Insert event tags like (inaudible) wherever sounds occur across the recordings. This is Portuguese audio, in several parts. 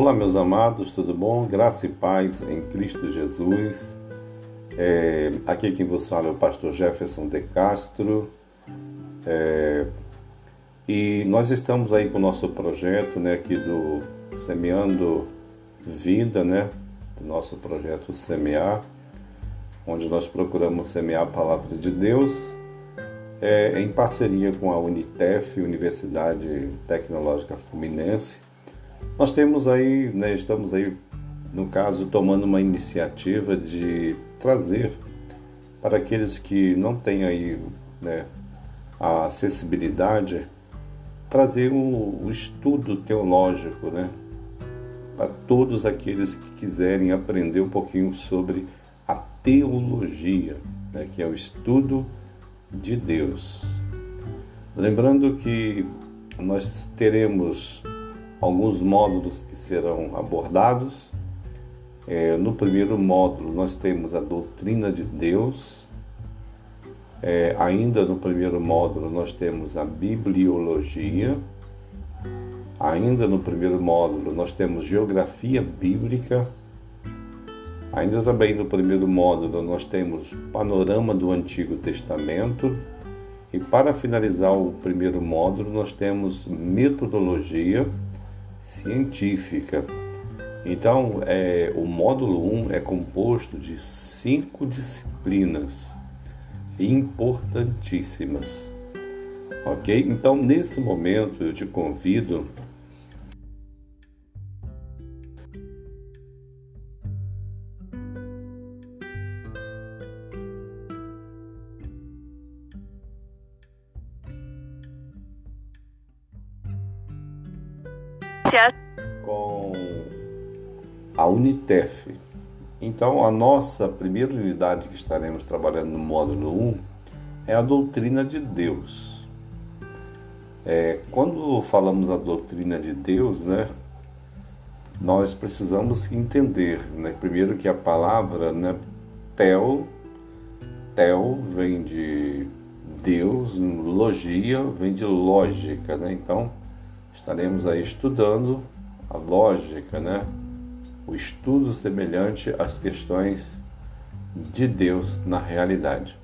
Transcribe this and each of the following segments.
Olá, meus amados, tudo bom? Graça e paz em Cristo Jesus. É, aqui quem vos fala é o pastor Jefferson de Castro. É, e nós estamos aí com o nosso projeto né, aqui do Semeando Vida, né? Do nosso projeto Semear, onde nós procuramos semear a palavra de Deus é, em parceria com a Unitef, Universidade Tecnológica Fluminense nós temos aí, né, estamos aí, no caso, tomando uma iniciativa de trazer para aqueles que não têm aí né, a acessibilidade, trazer o, o estudo teológico, né? Para todos aqueles que quiserem aprender um pouquinho sobre a teologia, né, que é o estudo de Deus. Lembrando que nós teremos alguns módulos que serão abordados. É, no primeiro módulo, nós temos a doutrina de Deus. É, ainda no primeiro módulo, nós temos a bibliologia. Ainda no primeiro módulo, nós temos geografia bíblica. Ainda também no primeiro módulo, nós temos panorama do Antigo Testamento. E para finalizar o primeiro módulo, nós temos metodologia científica. Então, é, o módulo 1 é composto de cinco disciplinas importantíssimas. Ok? Então, nesse momento, eu te convido com a Unitef. Então, a nossa primeira unidade que estaremos trabalhando no módulo 1 é a doutrina de Deus. É, quando falamos a doutrina de Deus, né, nós precisamos entender, né, primeiro que a palavra, né, tel, tel vem de Deus, logia vem de lógica, né? Então, estaremos aí estudando a lógica, né? o estudo semelhante às questões de Deus na realidade.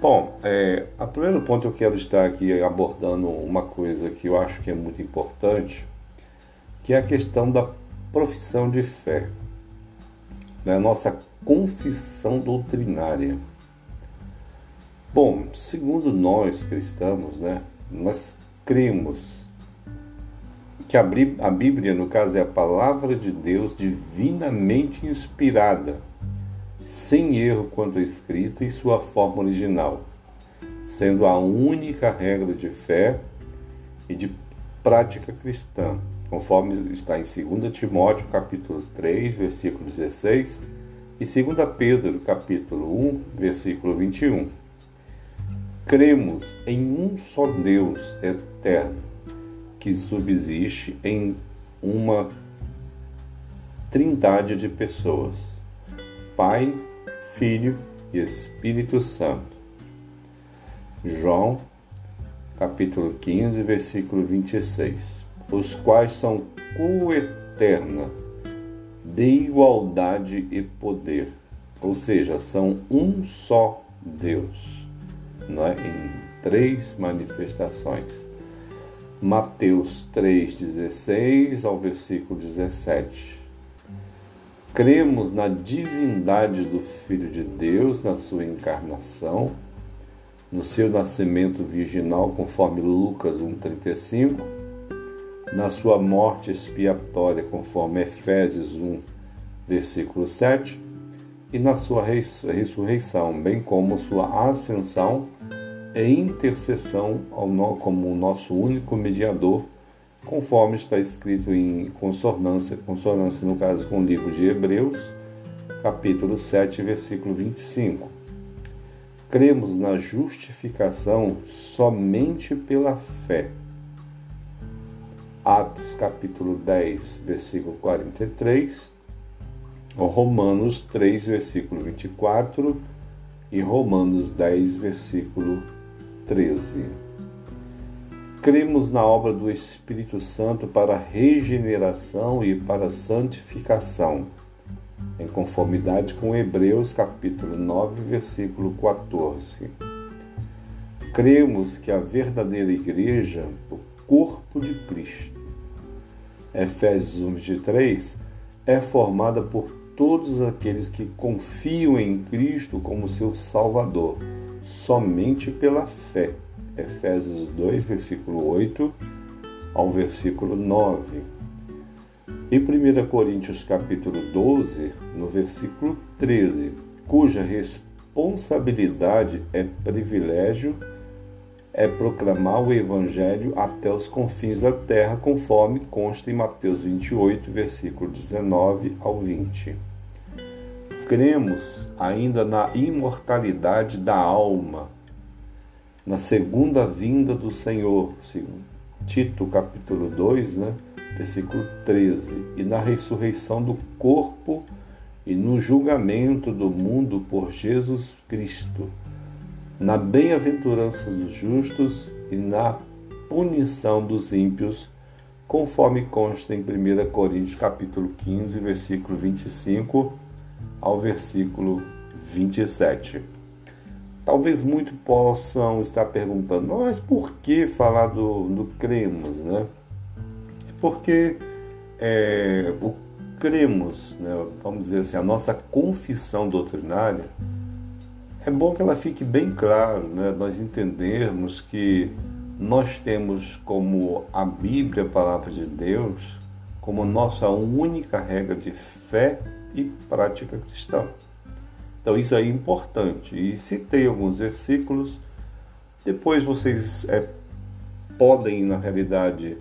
Bom, é, a primeiro ponto eu quero estar aqui abordando uma coisa que eu acho que é muito importante, que é a questão da profissão de fé, né? nossa confissão doutrinária. Bom, segundo nós cristãos, né, nós cremos que a Bíblia, no caso, é a palavra de Deus divinamente inspirada, sem erro quanto escrita e sua forma original, sendo a única regra de fé e de prática cristã, conforme está em 2 Timóteo capítulo 3, versículo 16 e 2 Pedro capítulo 1, versículo 21. Cremos em um só Deus eterno, que subsiste em uma trindade de pessoas: Pai, Filho e Espírito Santo. João, capítulo 15, versículo 26. Os quais são coeterna, de igualdade e poder, ou seja, são um só Deus, não é? em três manifestações. Mateus 3,16 ao versículo 17. Cremos na divindade do Filho de Deus, na sua encarnação, no seu nascimento virginal, conforme Lucas 1,35, na sua morte expiatória, conforme Efésios 1, versículo 7, e na sua ressurreição, bem como sua ascensão é intercessão ao, como o nosso único mediador, conforme está escrito em consonância, consonância no caso com o livro de Hebreus, capítulo 7, versículo 25. Cremos na justificação somente pela fé. Atos capítulo 10, versículo 43, Romanos 3, versículo 24 e Romanos 10, versículo 13. cremos na obra do Espírito Santo para regeneração e para santificação, em conformidade com Hebreus capítulo 9, versículo 14. Cremos que a verdadeira igreja, o corpo de Cristo, Efésios 1, 23, é formada por todos aqueles que confiam em Cristo como seu Salvador, somente pela fé. Efésios 2, versículo 8 ao versículo 9. E 1 Coríntios capítulo 12, no versículo 13, cuja responsabilidade é privilégio é proclamar o evangelho até os confins da terra, conforme consta em Mateus 28, versículo 19 ao 20. Cremos ainda na imortalidade da alma, na segunda vinda do Senhor, Tito capítulo 2, né, versículo 13, e na ressurreição do corpo e no julgamento do mundo por Jesus Cristo, na bem-aventurança dos justos e na punição dos ímpios, conforme consta em 1 Coríntios capítulo 15, versículo 25 ao versículo 27. Talvez muitos possam estar perguntando, mas por que falar do, do cremos, né? Porque é, o cremos, né, vamos dizer assim, a nossa confissão doutrinária, é bom que ela fique bem claro, né, nós entendermos que nós temos como a Bíblia, a palavra de Deus, como nossa única regra de fé e prática cristã. Então isso é importante. E citei alguns versículos. Depois vocês é, podem, na realidade,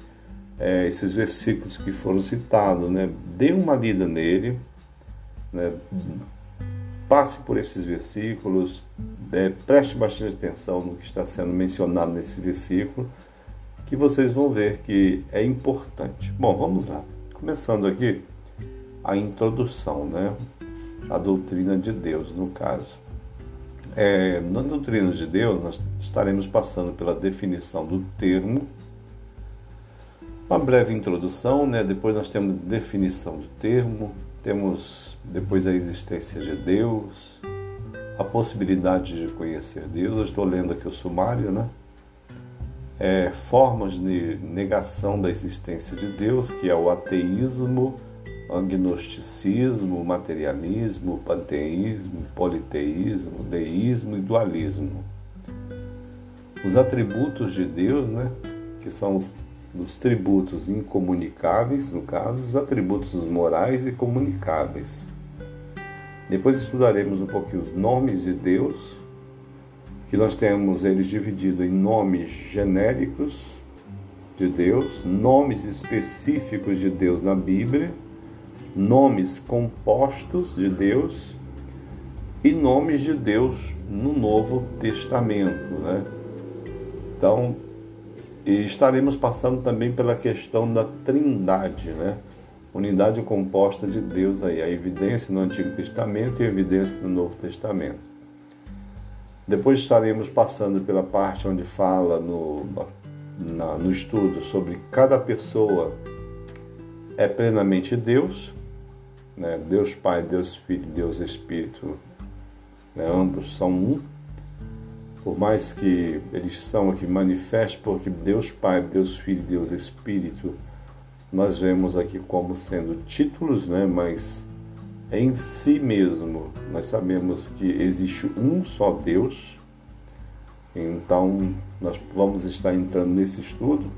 é, esses versículos que foram citados, né, dê uma lida nele, né, passe por esses versículos, é, preste bastante atenção no que está sendo mencionado nesse versículo, que vocês vão ver que é importante. Bom, vamos lá. Começando aqui a introdução, né? a doutrina de Deus, no caso. É, na doutrina de Deus, nós estaremos passando pela definição do termo, uma breve introdução, né? depois nós temos definição do termo, temos depois a existência de Deus, a possibilidade de conhecer Deus. Eu estou lendo aqui o sumário, né? É, formas de negação da existência de Deus, que é o ateísmo, agnosticismo, materialismo, panteísmo, politeísmo, deísmo e dualismo. Os atributos de Deus, né, que são os, os tributos incomunicáveis, no caso, os atributos morais e comunicáveis. Depois estudaremos um pouquinho os nomes de Deus, que nós temos eles divididos em nomes genéricos de Deus, nomes específicos de Deus na Bíblia nomes compostos de Deus e nomes de Deus no Novo Testamento. Né? Então, estaremos passando também pela questão da trindade, né? unidade composta de Deus aí, a evidência no Antigo Testamento e a evidência no Novo Testamento. Depois estaremos passando pela parte onde fala no, na, no estudo sobre cada pessoa é plenamente Deus, né? Deus Pai, Deus Filho, Deus Espírito, né? ambos são um. Por mais que eles são aqui manifestos, porque Deus Pai, Deus Filho, Deus Espírito, nós vemos aqui como sendo títulos, né? mas em si mesmo nós sabemos que existe um só Deus. Então, nós vamos estar entrando nesse estudo.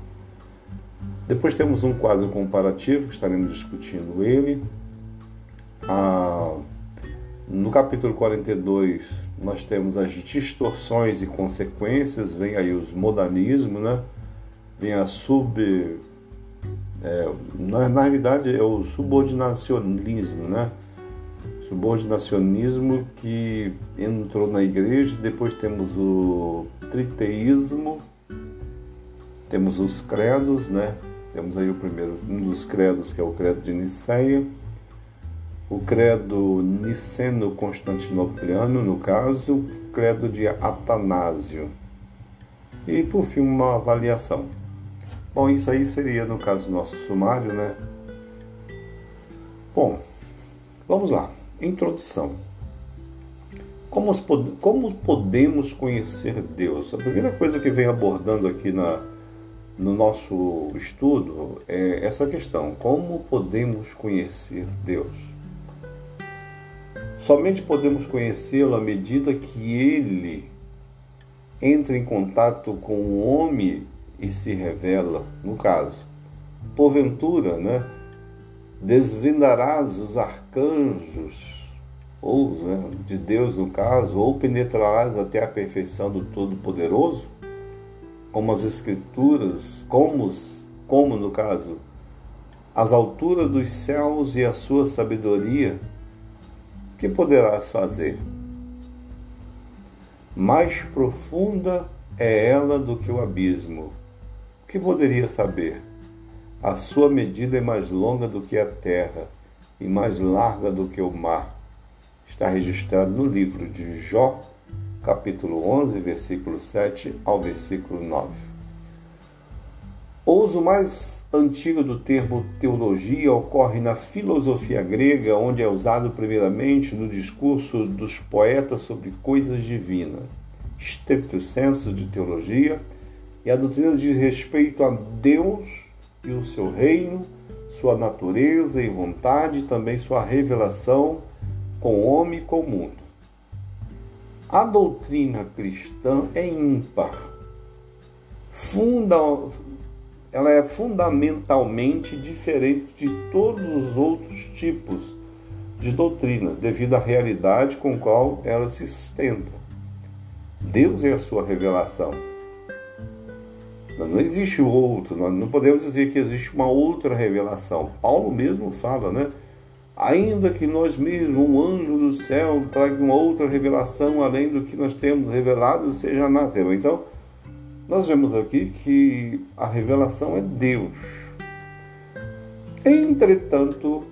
Depois temos um quadro comparativo que estaremos discutindo ele. Ah, no capítulo 42, nós temos as distorções e consequências, vem aí os modalismos, né? vem a sub. É, na, na realidade, é o subordinacionismo, né? Subordinacionismo que entrou na igreja, depois temos o triteísmo, temos os credos, né? Temos aí o primeiro, um dos credos, que é o credo de Niceia o credo niceno-constantinopoliano, no caso, o credo de Atanásio. E, por fim, uma avaliação. Bom, isso aí seria no caso nosso sumário, né? Bom, vamos lá. Introdução. Como, como podemos conhecer Deus? A primeira coisa que vem abordando aqui na, no nosso estudo é essa questão: como podemos conhecer Deus? Somente podemos conhecê-lo à medida que ele entra em contato com o homem e se revela, no caso. Porventura, né, desvendarás os arcanjos, ou né, de Deus no caso, ou penetrarás até a perfeição do Todo-Poderoso, como as Escrituras, como, como no caso, as alturas dos céus e a sua sabedoria, que poderás fazer? Mais profunda é ela do que o abismo. O que poderia saber? A sua medida é mais longa do que a terra e mais larga do que o mar. Está registrado no livro de Jó, capítulo 11, versículo 7 ao versículo 9. O uso mais antigo do termo teologia ocorre na filosofia grega, onde é usado primeiramente no discurso dos poetas sobre coisas divinas. Stricto senso de teologia e a doutrina diz respeito a Deus e o seu reino, sua natureza e vontade, e também sua revelação com o homem e com o mundo. A doutrina cristã é ímpar. Funda, ela é fundamentalmente diferente de todos os outros tipos de doutrina, devido à realidade com qual ela se sustenta. Deus é a sua revelação. Não existe outro, nós não podemos dizer que existe uma outra revelação. Paulo mesmo fala, né? Ainda que nós mesmos, um anjo do céu, traga uma outra revelação além do que nós temos revelado, seja anátema. Então, nós vemos aqui que a revelação é Deus. Entretanto,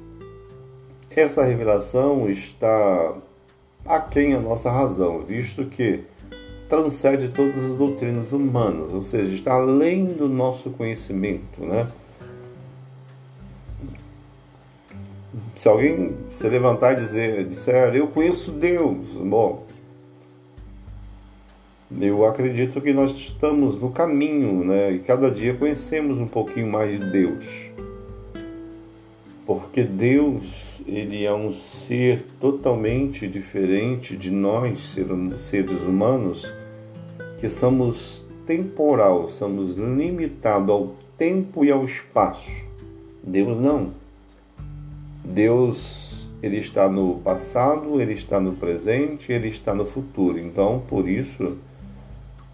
essa revelação está aquém a nossa razão, visto que transcende todas as doutrinas humanas, ou seja, está além do nosso conhecimento, né? Se alguém se levantar e dizer, disser, eu conheço Deus, bom, eu acredito que nós estamos no caminho, né? E cada dia conhecemos um pouquinho mais de Deus. Porque Deus, ele é um ser totalmente diferente de nós, seres humanos, que somos temporal, somos limitados ao tempo e ao espaço. Deus não. Deus, ele está no passado, ele está no presente, ele está no futuro. Então, por isso,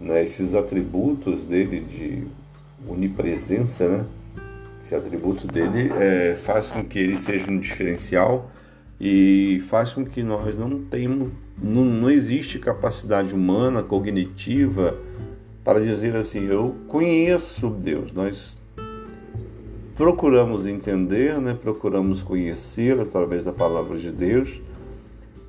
né, esses atributos dele de onipresença, né? Esse atributo dele é, faz com que ele seja um diferencial e faz com que nós não tenhamos, não, não existe capacidade humana, cognitiva, para dizer assim, eu conheço Deus. Nós procuramos entender, né? procuramos conhecer através da palavra de Deus,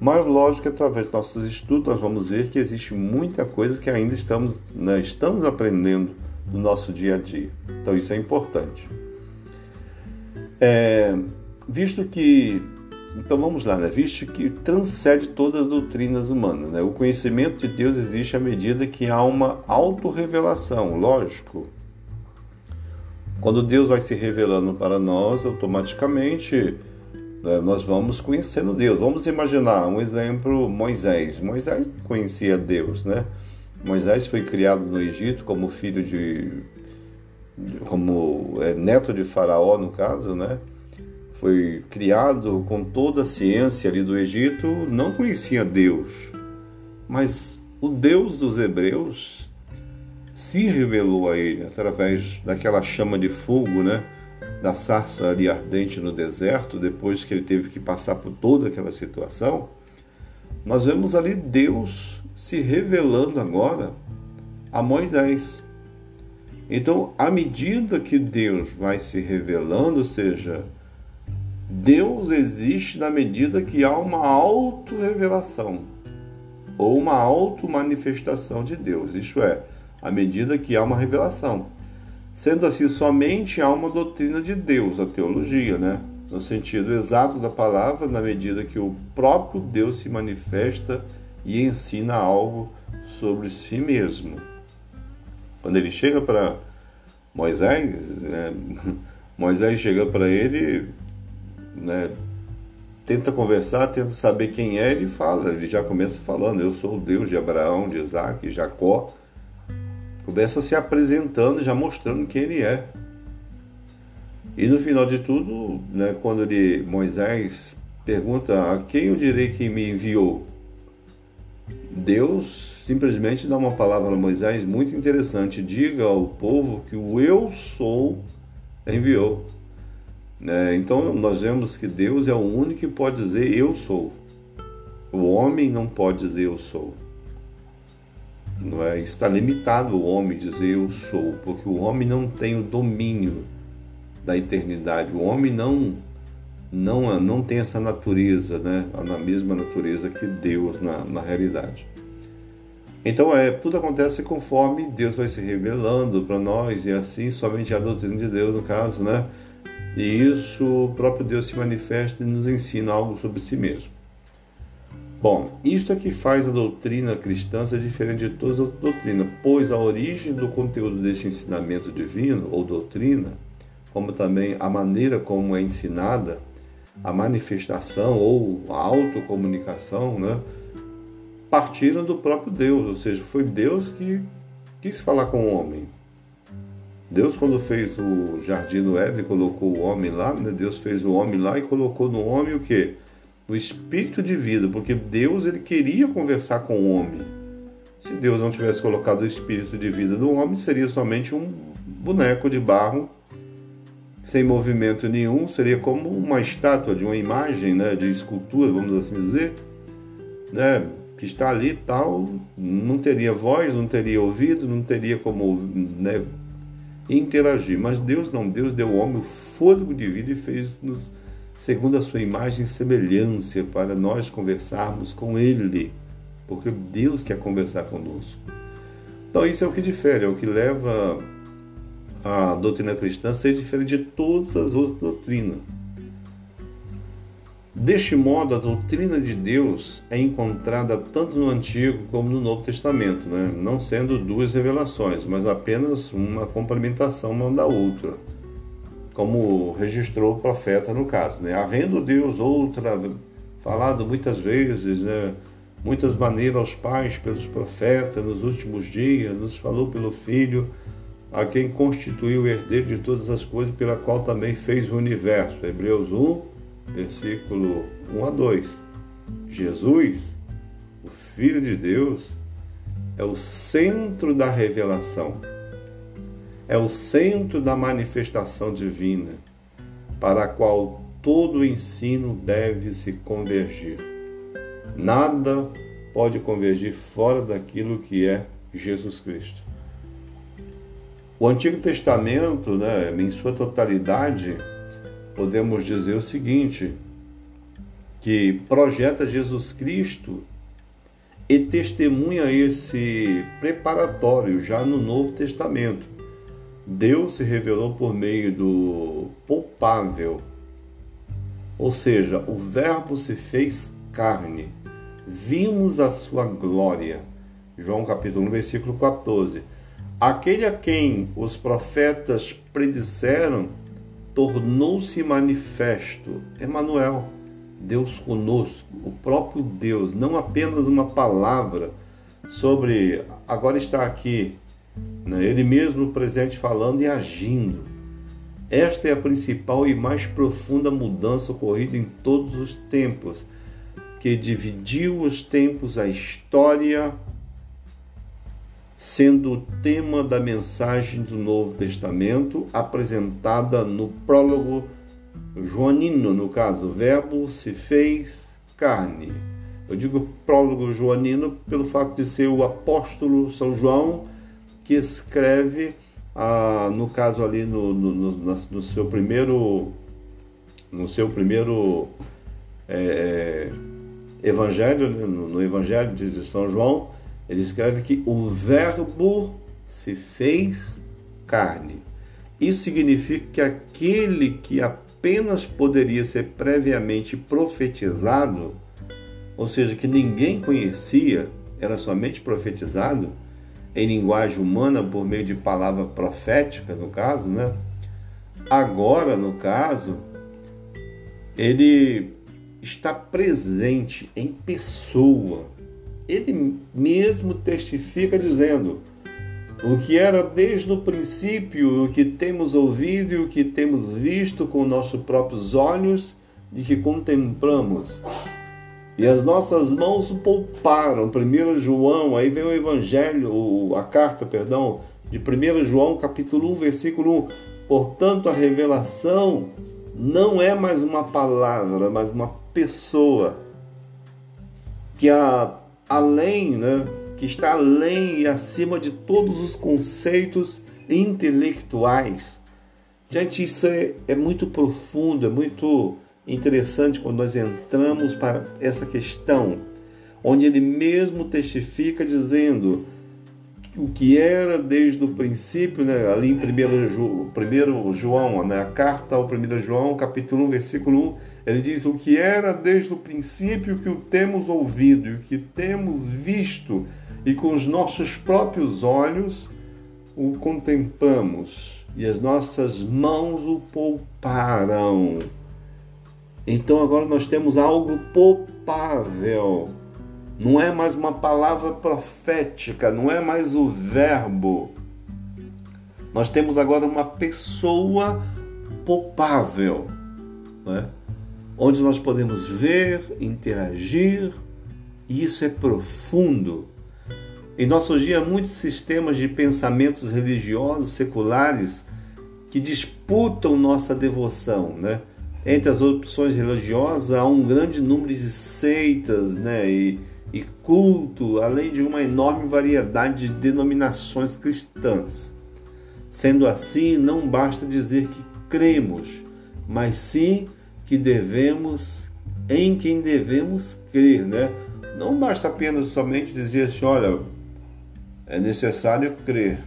mas lógico que através dos nossos estudos nós vamos ver que existe muita coisa que ainda estamos, né? estamos aprendendo no nosso dia a dia. Então isso é importante. É, visto que, então vamos lá, né? visto que transcende todas as doutrinas humanas, né? o conhecimento de Deus existe à medida que há uma autorrevelação, lógico. Quando Deus vai se revelando para nós, automaticamente nós vamos conhecendo Deus. Vamos imaginar um exemplo: Moisés. Moisés conhecia Deus, né? Moisés foi criado no Egito como filho de como é, neto de Faraó, no caso, né? Foi criado com toda a ciência ali do Egito, não conhecia Deus, mas o Deus dos Hebreus se revelou a ele através daquela chama de fogo, né? Da sarça ali ardente no deserto, depois que ele teve que passar por toda aquela situação. Nós vemos ali Deus se revelando agora a Moisés. Então, à medida que Deus vai se revelando, ou seja, Deus existe na medida que há uma auto-revelação ou uma auto-manifestação de Deus. Isto é, à medida que há uma revelação. Sendo assim, somente há uma doutrina de Deus, a teologia, né? no sentido exato da palavra, na medida que o próprio Deus se manifesta e ensina algo sobre si mesmo. Quando ele chega para Moisés, é, (laughs) Moisés chega para ele, né, tenta conversar, tenta saber quem é, ele fala, ele já começa falando, eu sou o Deus de Abraão, de Isaac, de Jacó. Começa se apresentando, já mostrando quem ele é. E no final de tudo, né, quando ele, Moisés pergunta a quem eu direi que me enviou, Deus simplesmente dá uma palavra a Moisés muito interessante: diga ao povo que o eu sou enviou. Né? Então nós vemos que Deus é o único que pode dizer eu sou. O homem não pode dizer eu sou. Não é? Está limitado o homem dizer eu sou, porque o homem não tem o domínio da eternidade. O homem não não não tem essa natureza, né? Na mesma natureza que Deus na, na realidade. Então é tudo acontece conforme Deus vai se revelando para nós e assim somente a doutrina de Deus no caso, né? E isso o próprio Deus se manifesta e nos ensina algo sobre si mesmo. Bom, isto é que faz a doutrina cristã ser diferente de todas as outras doutrinas, pois a origem do conteúdo desse ensinamento divino ou doutrina como também a maneira como é ensinada, a manifestação ou a autocomunicação, né, partiram do próprio Deus, ou seja, foi Deus que quis falar com o homem. Deus, quando fez o jardim do Éden, colocou o homem lá, né? Deus fez o homem lá e colocou no homem o quê? O espírito de vida, porque Deus ele queria conversar com o homem. Se Deus não tivesse colocado o espírito de vida no homem, seria somente um boneco de barro sem movimento nenhum, seria como uma estátua de uma imagem, né, de escultura, vamos assim dizer, né, que está ali tal, não teria voz, não teria ouvido, não teria como né, interagir. Mas Deus não, Deus deu ao homem o fôlego de vida e fez-nos segundo a sua imagem e semelhança para nós conversarmos com Ele, porque Deus quer conversar conosco. Então isso é o que difere, é o que leva a doutrina cristã ser diferente de todas as outras doutrinas. Deste modo, a doutrina de Deus é encontrada tanto no Antigo como no Novo Testamento, né? não sendo duas revelações, mas apenas uma complementação uma da outra, como registrou o profeta no caso. Né? Havendo Deus outra, falado muitas vezes, né? muitas maneiras aos pais pelos profetas nos últimos dias, nos falou pelo Filho, a quem constituiu o herdeiro de todas as coisas, pela qual também fez o universo. Hebreus 1, versículo 1 a 2. Jesus, o Filho de Deus, é o centro da revelação, é o centro da manifestação divina, para a qual todo o ensino deve se convergir. Nada pode convergir fora daquilo que é Jesus Cristo. O Antigo Testamento, né, em sua totalidade, podemos dizer o seguinte: que projeta Jesus Cristo e testemunha esse preparatório já no Novo Testamento. Deus se revelou por meio do poupável, ou seja, o Verbo se fez carne. Vimos a sua glória. João capítulo 1, versículo 14. Aquele a quem os profetas predisseram tornou-se manifesto. Emmanuel, Deus conosco, o próprio Deus, não apenas uma palavra sobre agora está aqui, né? ele mesmo presente falando e agindo. Esta é a principal e mais profunda mudança ocorrida em todos os tempos, que dividiu os tempos, a história, sendo o tema da mensagem do Novo Testamento apresentada no prólogo joanino, no caso, o verbo se fez carne. Eu digo prólogo joanino pelo fato de ser o apóstolo São João que escreve, ah, no caso ali no, no, no, no, seu primeiro no seu primeiro é, evangelho, né, no evangelho de São João, ele escreve que o Verbo se fez carne. Isso significa que aquele que apenas poderia ser previamente profetizado, ou seja, que ninguém conhecia, era somente profetizado, em linguagem humana por meio de palavra profética, no caso, né? Agora, no caso, ele está presente em pessoa. Ele mesmo testifica dizendo: o que era desde o princípio, o que temos ouvido e o que temos visto com nossos próprios olhos e que contemplamos. E as nossas mãos pouparam. 1 João, aí vem o evangelho, a carta, perdão, de 1 João, capítulo 1, versículo 1. Portanto, a revelação não é mais uma palavra, mas uma pessoa que a, além, né, que está além e acima de todos os conceitos intelectuais. Gente, isso é, é muito profundo, é muito interessante quando nós entramos para essa questão, onde ele mesmo testifica dizendo o que era desde o princípio, né, ali em 1 João, né, a carta ao 1 João, capítulo 1, versículo 1, ele diz o que era desde o princípio que o temos ouvido e o que temos visto e com os nossos próprios olhos o contemplamos e as nossas mãos o pouparam. Então agora nós temos algo poupável. Não é mais uma palavra profética, não é mais o verbo. Nós temos agora uma pessoa poupável, né? onde nós podemos ver, interagir, e isso é profundo. Em nossos dias, muitos sistemas de pensamentos religiosos seculares que disputam nossa devoção, né? Entre as opções religiosas há um grande número de seitas, né? E, e culto, além de uma enorme variedade de denominações cristãs. Sendo assim, não basta dizer que cremos, mas sim que devemos em quem devemos crer, né? Não basta apenas somente dizer assim, olha, é necessário crer.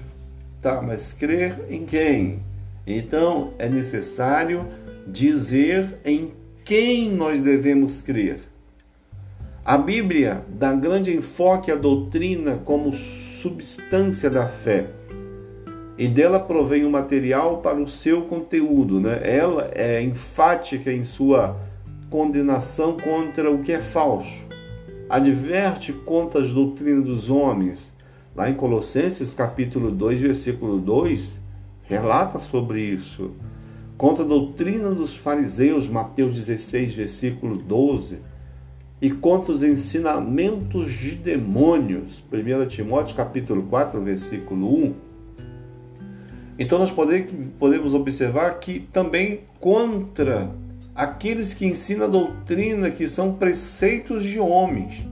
Tá, mas crer em quem? Então é necessário dizer em quem nós devemos crer. A Bíblia dá grande enfoque à doutrina como substância da fé. E dela provém o material para o seu conteúdo. Né? Ela é enfática em sua condenação contra o que é falso. Adverte contra as doutrinas dos homens Lá em Colossenses capítulo 2, versículo 2, relata sobre isso. Contra a doutrina dos fariseus, Mateus 16, versículo 12, e contra os ensinamentos de demônios, 1 Timóteo capítulo 4, versículo 1. Então nós podemos observar que também contra aqueles que ensinam a doutrina que são preceitos de homens.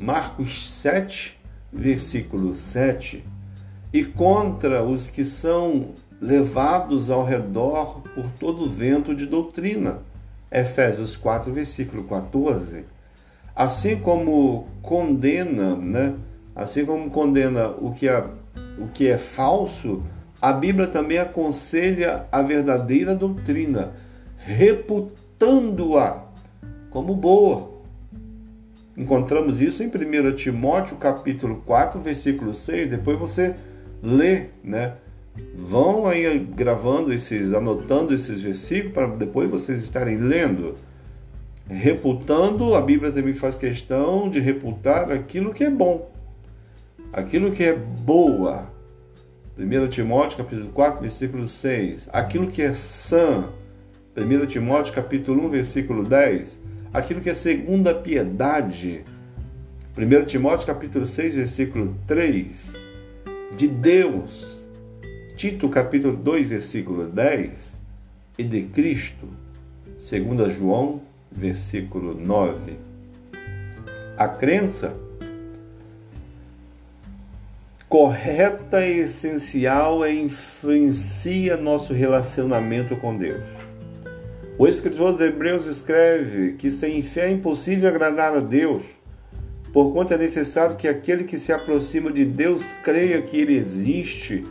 Marcos 7, versículo 7, e contra os que são levados ao redor por todo vento de doutrina. Efésios 4, versículo 14. Assim como condena, né? Assim como condena o que é, o que é falso, a Bíblia também aconselha a verdadeira doutrina, reputando-a como boa. Encontramos isso em 1 Timóteo capítulo 4, versículo 6. Depois você lê, né? Vão aí gravando esses, anotando esses versículos para depois vocês estarem lendo. Reputando, a Bíblia também faz questão de reputar aquilo que é bom, aquilo que é boa. 1 Timóteo capítulo 4, versículo 6. Aquilo que é sã. 1 Timóteo capítulo 1, versículo 10 aquilo que é segunda piedade. 1 Timóteo capítulo 6, versículo 3, de Deus. Tito capítulo 2, versículo 10, e de Cristo. 2 João, versículo 9. A crença correta e essencial é influencia nosso relacionamento com Deus. O escritor aos Hebreus escreve que sem fé é impossível agradar a Deus, porquanto é necessário que aquele que se aproxima de Deus creia que Ele existe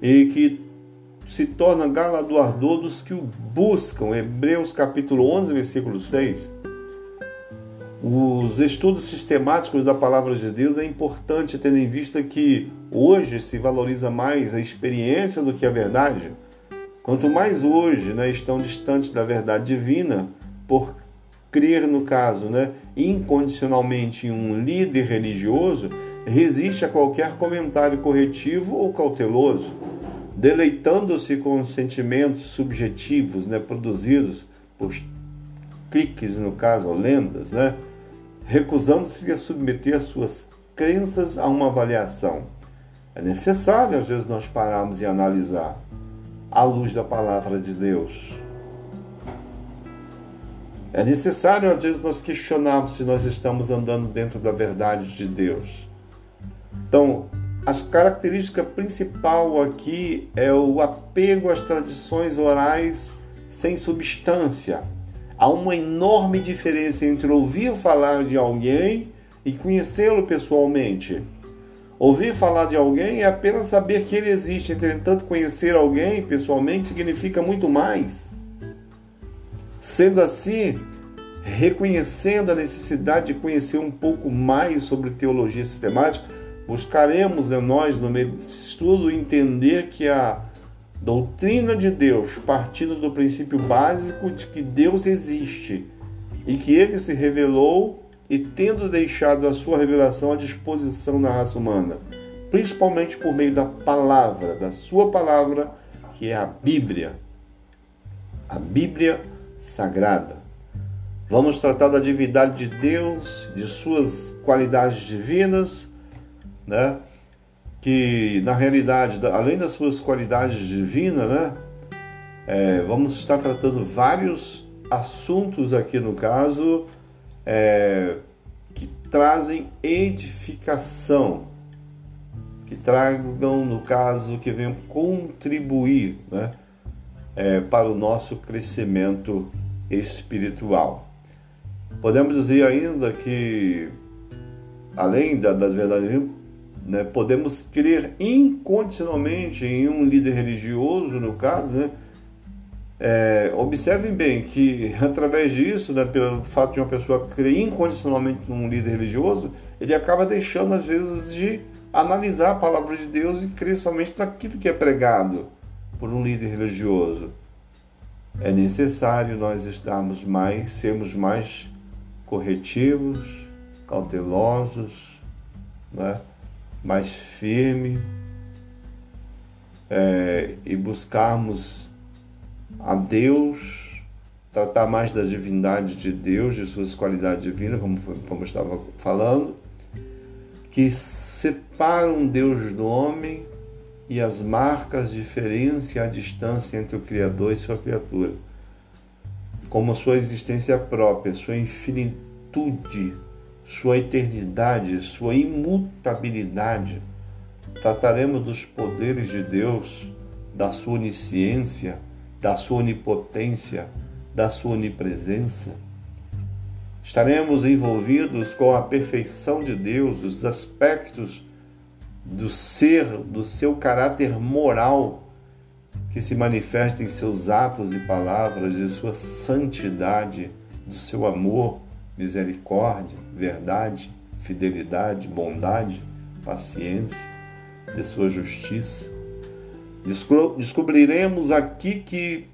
e que se torna galardoador dos que o buscam. Hebreus capítulo 11, versículo 6. Os estudos sistemáticos da palavra de Deus é importante tendo em vista que hoje se valoriza mais a experiência do que a verdade. Quanto mais hoje né, estão distantes da verdade divina, por crer, no caso, né, incondicionalmente em um líder religioso, resiste a qualquer comentário corretivo ou cauteloso, deleitando-se com sentimentos subjetivos né, produzidos por cliques, no caso, lendas, né? recusando-se a submeter as suas crenças a uma avaliação. É necessário, às vezes, nós pararmos e analisar à luz da palavra de Deus. É necessário, às vezes, nós questionarmos se nós estamos andando dentro da verdade de Deus. Então, as característica principal aqui é o apego às tradições orais sem substância Há uma enorme diferença entre ouvir falar de alguém e conhecê-lo pessoalmente. Ouvir falar de alguém é apenas saber que ele existe, entretanto, conhecer alguém pessoalmente significa muito mais. Sendo assim, reconhecendo a necessidade de conhecer um pouco mais sobre teologia sistemática, buscaremos em nós, no meio desse estudo, entender que a doutrina de Deus, partindo do princípio básico de que Deus existe e que ele se revelou e tendo deixado a sua revelação à disposição da raça humana, principalmente por meio da palavra, da sua palavra, que é a Bíblia. A Bíblia Sagrada. Vamos tratar da divindade de Deus, de suas qualidades divinas, né? que na realidade, além das suas qualidades divinas, né, é, vamos estar tratando vários assuntos aqui no caso é, que trazem edificação, que tragam, no caso, que venham contribuir né, é, para o nosso crescimento espiritual. Podemos dizer ainda que, além das verdades né? Podemos crer incondicionalmente em um líder religioso, no caso, né? É, observem bem que (laughs) através disso, né, pelo fato de uma pessoa crer incondicionalmente num líder religioso, ele acaba deixando às vezes de analisar a palavra de Deus e crer somente naquilo que é pregado por um líder religioso. É necessário nós estarmos mais, sermos mais corretivos, cautelosos, né? Mais firme é, e buscarmos a Deus, tratar mais da divindade de Deus, de suas qualidades divinas, como, como estava falando, que separam Deus do homem e as marcas, diferença e a distância entre o Criador e sua criatura, como sua existência própria, sua infinitude sua eternidade, sua imutabilidade. Trataremos dos poderes de Deus, da sua onisciência, da sua onipotência, da sua onipresença. Estaremos envolvidos com a perfeição de Deus, os aspectos do ser, do seu caráter moral que se manifesta em seus atos e palavras, de sua santidade, do seu amor, misericórdia, verdade, fidelidade, bondade, paciência, de sua justiça. Descobriremos aqui que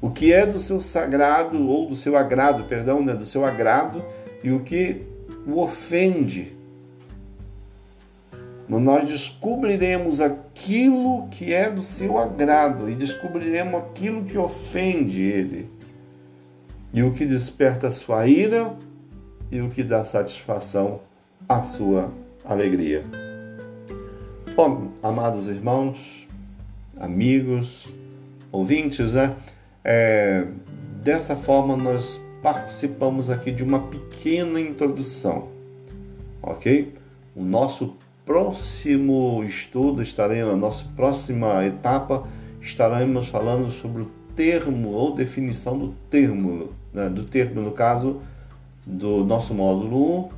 o que é do seu sagrado ou do seu agrado, perdão, né, do seu agrado e o que o ofende. Nós descobriremos aquilo que é do seu agrado e descobriremos aquilo que ofende ele e o que desperta sua ira e o que dá satisfação à sua alegria. Bom, amados irmãos, amigos, ouvintes, né? É, dessa forma nós participamos aqui de uma pequena introdução, ok? O nosso próximo estudo estaremos, a nossa próxima etapa estaremos falando sobre o termo ou definição do termo né, do termo, no caso, do nosso módulo 1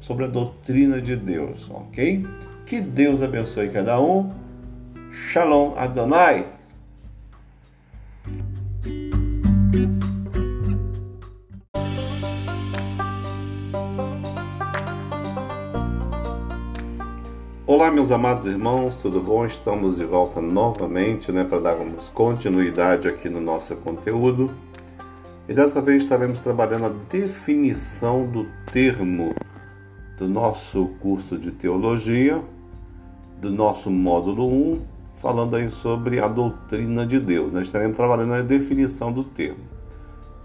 sobre a doutrina de Deus, ok? Que Deus abençoe cada um. Shalom Adonai. Olá, meus amados irmãos, tudo bom? Estamos de volta novamente né, para darmos continuidade aqui no nosso conteúdo. E dessa vez estaremos trabalhando a definição do termo do nosso curso de teologia, do nosso módulo 1, falando aí sobre a doutrina de Deus. Nós estaremos trabalhando a definição do termo.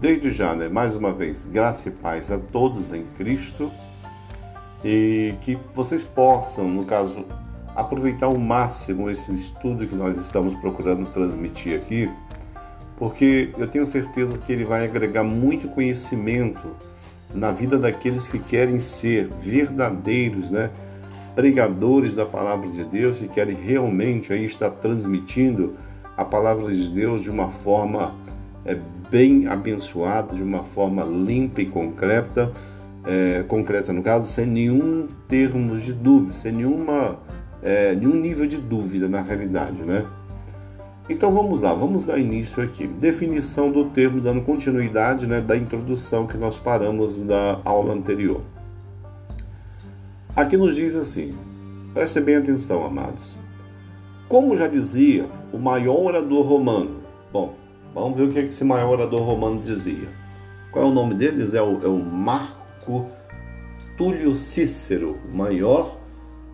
Desde já, né, mais uma vez, graça e paz a todos em Cristo e que vocês possam, no caso, aproveitar ao máximo esse estudo que nós estamos procurando transmitir aqui, porque eu tenho certeza que ele vai agregar muito conhecimento na vida daqueles que querem ser verdadeiros, né? pregadores da palavra de Deus e querem realmente aí estar transmitindo a palavra de Deus de uma forma é, bem abençoada, de uma forma limpa e concreta, é, concreta no caso, sem nenhum termos de dúvida, sem nenhuma, é, nenhum nível de dúvida na realidade, né? Então vamos lá, vamos dar início aqui. Definição do termo, dando continuidade né, da introdução que nós paramos da aula anterior. Aqui nos diz assim, prestem bem atenção, amados. Como já dizia o maior orador romano, bom, vamos ver o que esse maior orador romano dizia. Qual é o nome deles? É o, é o Marco Marco Túlio Cícero, o maior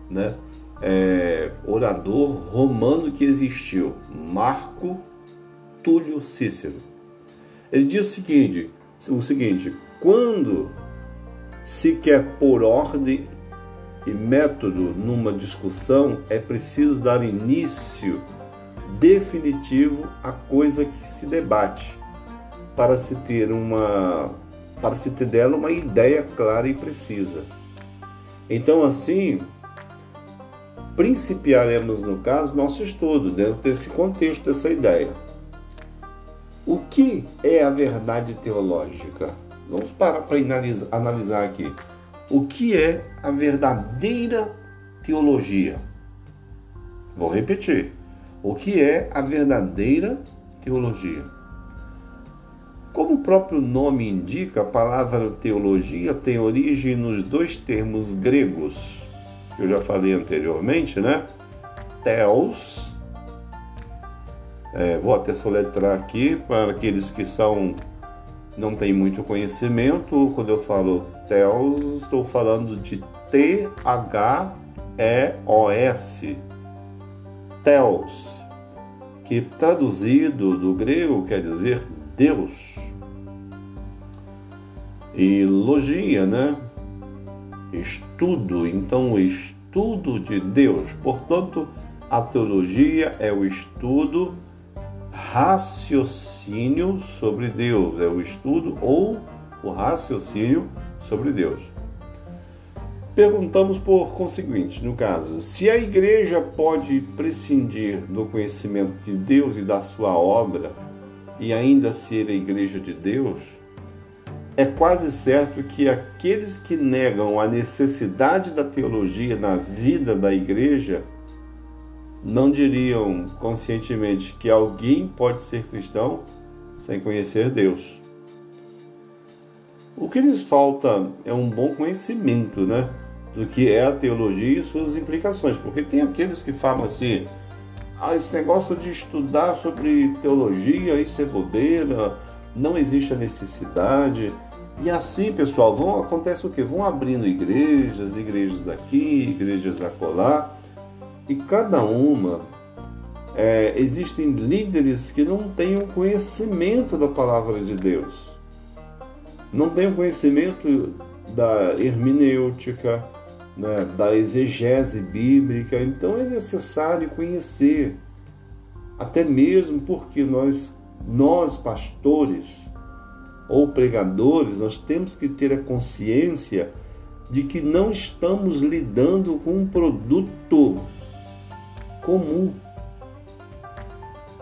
né, é, orador romano que existiu. Marco Túlio Cícero. Ele diz o seguinte, o seguinte: quando se quer pôr ordem e método numa discussão, é preciso dar início definitivo à coisa que se debate, para se ter uma para se ter dela uma ideia clara e precisa. Então, assim, principiaremos, no caso, nosso estudo dentro desse contexto, dessa ideia. O que é a verdade teológica? Vamos parar para analisar aqui. O que é a verdadeira teologia? Vou repetir. O que é a verdadeira teologia? Como o próprio nome indica, a palavra teologia tem origem nos dois termos gregos, eu já falei anteriormente, né? Theos, é, vou até soletrar aqui para aqueles que são não têm muito conhecimento. Quando eu falo Theos, estou falando de T-H-E-O-S. Theos, que traduzido do grego quer dizer Deus. E logia, né? Estudo, então o estudo de Deus. Portanto, a teologia é o estudo raciocínio sobre Deus, é o estudo ou o raciocínio sobre Deus. Perguntamos por conseguinte, no caso, se a igreja pode prescindir do conhecimento de Deus e da sua obra e ainda ser a igreja de Deus, é quase certo que aqueles que negam a necessidade da teologia na vida da igreja não diriam conscientemente que alguém pode ser cristão sem conhecer Deus. O que lhes falta é um bom conhecimento, né, do que é a teologia e suas implicações, porque tem aqueles que falam assim: ah, esse negócio de estudar sobre teologia, isso é bobeira, não existe a necessidade. E assim, pessoal, vão, acontece o que? Vão abrindo igrejas, igrejas aqui, igrejas acolá, e cada uma é, existem líderes que não têm o conhecimento da palavra de Deus, não têm o conhecimento da hermenêutica, né, da exegese bíblica, então é necessário conhecer, até mesmo porque nós, nós pastores ou pregadores, nós temos que ter a consciência de que não estamos lidando com um produto comum,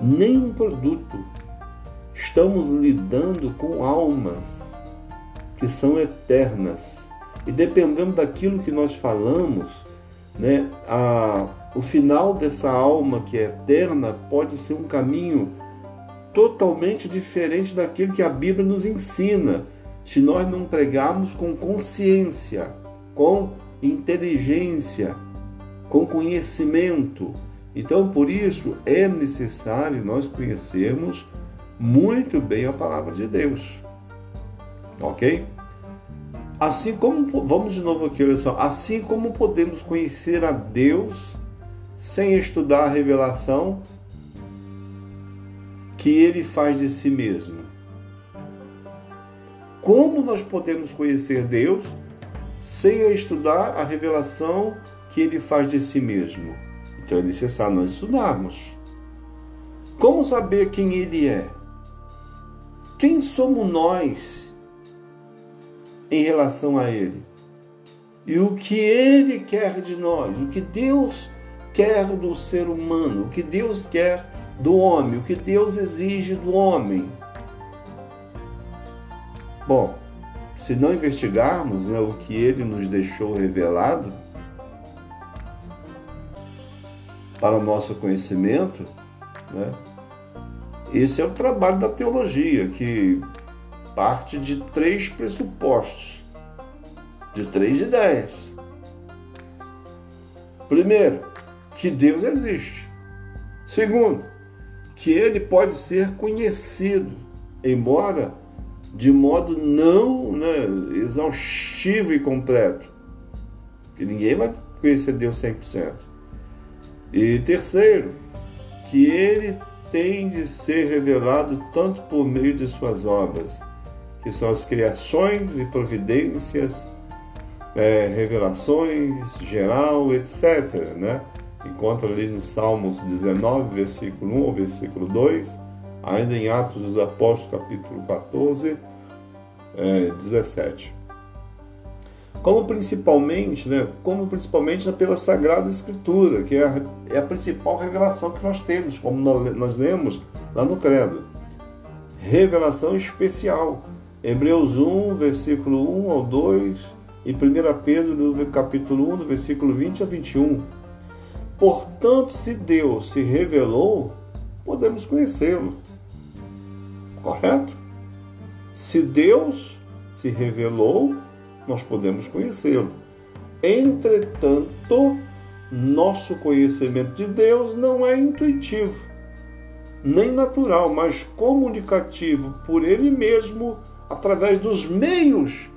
nem um produto. Estamos lidando com almas que são eternas e dependendo daquilo que nós falamos, né, a, o final dessa alma que é eterna pode ser um caminho totalmente diferente daquilo que a Bíblia nos ensina, se nós não pregarmos com consciência, com inteligência, com conhecimento. Então, por isso, é necessário nós conhecermos muito bem a palavra de Deus. Ok? Assim como, vamos de novo aqui, olha só. Assim como podemos conhecer a Deus sem estudar a revelação que ele faz de si mesmo. Como nós podemos conhecer Deus sem estudar a revelação que ele faz de si mesmo? Então é necessário nós estudarmos. Como saber quem ele é? Quem somos nós em relação a ele? E o que ele quer de nós? O que Deus quer do ser humano? O que Deus quer do homem? O que Deus exige do homem? Bom, se não investigarmos né, o que ele nos deixou revelado para o nosso conhecimento, né, esse é o trabalho da teologia, que parte de três pressupostos, de três ideias. Primeiro, que Deus existe. Segundo, que ele pode ser conhecido, embora de modo não né, exaustivo e completo. Que ninguém vai conhecer Deus 100%. E terceiro, que ele tem de ser revelado tanto por meio de suas obras, que são as criações e providências, é, revelações geral, etc. Né? Encontra ali no Salmos 19, versículo 1 ao versículo 2 ainda em Atos dos Apóstolos, capítulo 14, é, 17. Como principalmente, né, como principalmente pela Sagrada Escritura, que é a, é a principal revelação que nós temos, como nós, nós lemos lá no Credo. Revelação especial. Hebreus 1, versículo 1 ao 2, e 1 Pedro, capítulo 1, do versículo 20 a 21. Portanto, se Deus se revelou, podemos conhecê-lo. Correto? Se Deus se revelou, nós podemos conhecê-lo. Entretanto, nosso conhecimento de Deus não é intuitivo, nem natural, mas comunicativo por Ele mesmo, através dos meios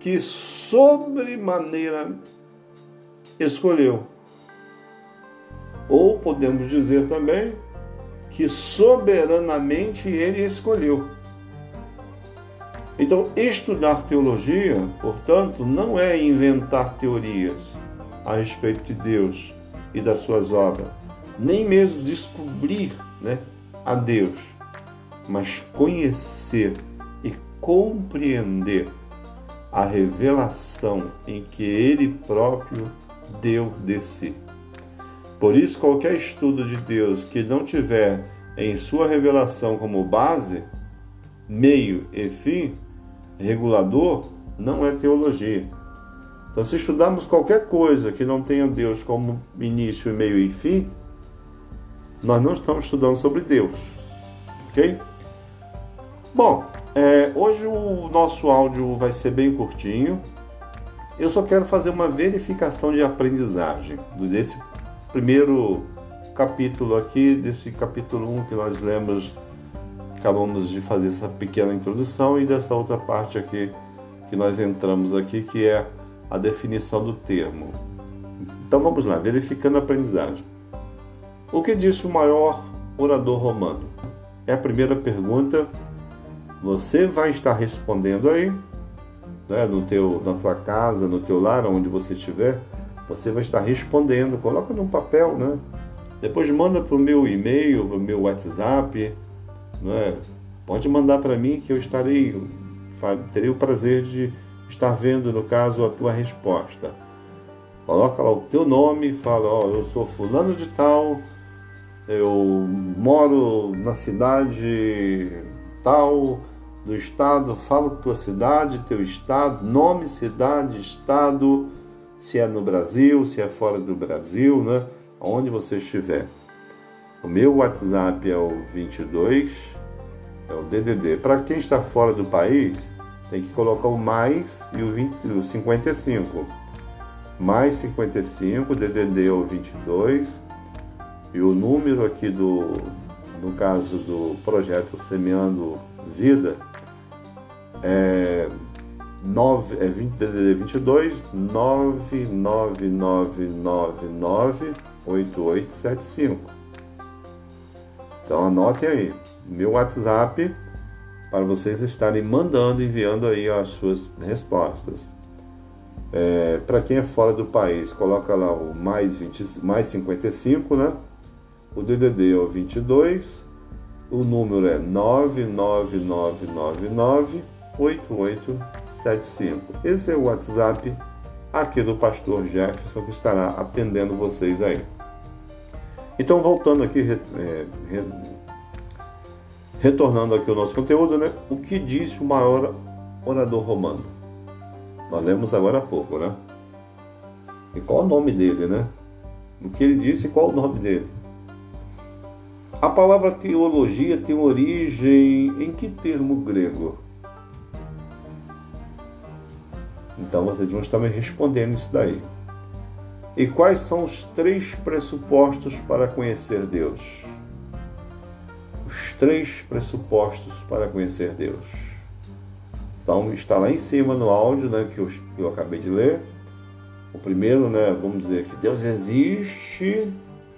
que sobremaneira escolheu. Ou podemos dizer também que soberanamente ele escolheu. Então, estudar teologia, portanto, não é inventar teorias a respeito de Deus e das suas obras, nem mesmo descobrir né, a Deus, mas conhecer e compreender a revelação em que Ele próprio deu de si. Por isso, qualquer estudo de Deus que não tiver em sua revelação como base, meio e fim, regulador, não é teologia. Então, se estudarmos qualquer coisa que não tenha Deus como início, meio e fim, nós não estamos estudando sobre Deus. Ok? Bom, é, hoje o nosso áudio vai ser bem curtinho. Eu só quero fazer uma verificação de aprendizagem desse primeiro capítulo aqui, desse capítulo 1 que nós lemos, acabamos de fazer essa pequena introdução, e dessa outra parte aqui que nós entramos aqui, que é a definição do termo. Então vamos lá, verificando a aprendizagem. O que disse o maior orador romano? É a primeira pergunta. Você vai estar respondendo aí, né, no teu, na tua casa, no teu lar, onde você estiver você vai estar respondendo. Coloca num papel, né? Depois manda para o meu e-mail, para o meu WhatsApp. Né? Pode mandar para mim que eu estarei, terei o prazer de estar vendo, no caso, a tua resposta. Coloca lá o teu nome, fala, ó, eu sou fulano de tal, eu moro na cidade tal do estado, fala tua cidade, teu estado, nome, cidade, estado, se é no Brasil, se é fora do Brasil, né? Onde você estiver. O meu WhatsApp é o 22, é o DDD. Para quem está fora do país, tem que colocar o mais e o, 20, o 55. mais 55, DDD é o 22, e o número aqui do, no caso do projeto Semeando Vida, é, 9, é 20, DDD 22 99999 8875. Então anotem aí, meu WhatsApp para vocês estarem mandando, enviando aí as suas respostas. É, para quem é fora do país, coloca lá o mais, 20, mais 55, né? O DDD é o 22, o número é 99999 8875. Esse é o WhatsApp aqui do pastor Jefferson que estará atendendo vocês aí. Então, voltando aqui, é, retornando aqui ao nosso conteúdo, né? O que disse o maior orador romano? Nós lemos agora há pouco, né? E qual o nome dele, né? O que ele disse e qual o nome dele? A palavra teologia tem origem em que termo grego? Então vocês vão estar me respondendo isso daí. E quais são os três pressupostos para conhecer Deus? Os três pressupostos para conhecer Deus. Então está lá em cima no áudio né, que, eu, que eu acabei de ler. O primeiro, né, vamos dizer que Deus existe.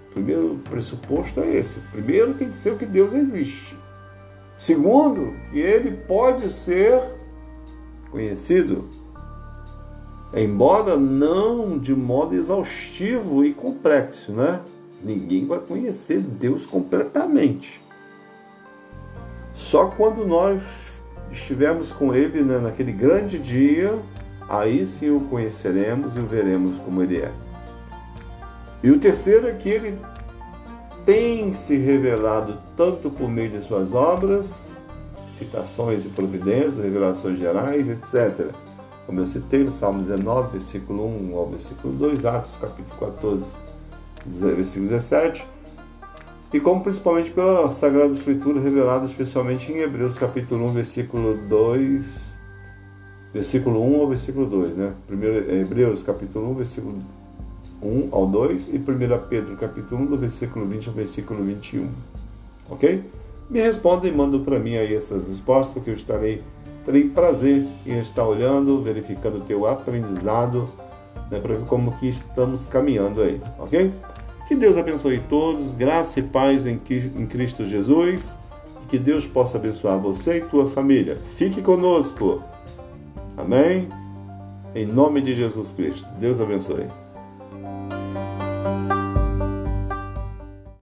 O primeiro pressuposto é esse. Primeiro tem que ser o que Deus existe. Segundo, que ele pode ser conhecido embora não de modo exaustivo e complexo, né? Ninguém vai conhecer Deus completamente. Só quando nós estivermos com Ele né, naquele grande dia, aí sim o conheceremos e o veremos como Ele é. E o terceiro é que Ele tem se revelado tanto por meio de suas obras, citações e providências, revelações gerais, etc como eu citei no Salmo 19, versículo 1 ao versículo 2, Atos capítulo 14, versículo 17, e como principalmente pela Sagrada Escritura revelada especialmente em Hebreus capítulo 1, versículo 2, versículo 1 ao versículo 2, né? Primeiro, Hebreus capítulo 1, versículo 1 ao 2 e 1 Pedro capítulo 1, do versículo 20 ao versículo 21, ok? Me respondam e mandam para mim aí essas respostas que eu estarei terei prazer em estar olhando, verificando o teu aprendizado, né, para ver como que estamos caminhando aí, ok? Que Deus abençoe todos, graça e paz em Cristo Jesus, e que Deus possa abençoar você e tua família. Fique conosco. Amém? Em nome de Jesus Cristo. Deus abençoe.